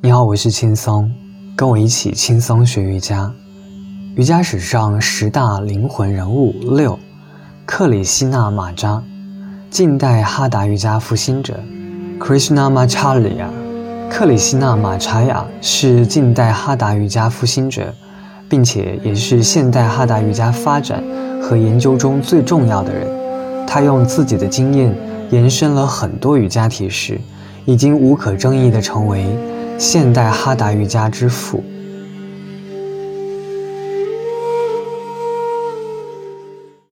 你好，我是轻松，跟我一起轻松学瑜伽。瑜伽史上十大灵魂人物六，克里希那马扎，近代哈达瑜伽复兴者，Krishnamacharya。克里希那马查雅是近代哈达瑜伽复兴者，并且也是现代哈达瑜伽发展和研究中最重要的人。他用自己的经验延伸了很多瑜伽体式，已经无可争议地成为。现代哈达瑜伽之父。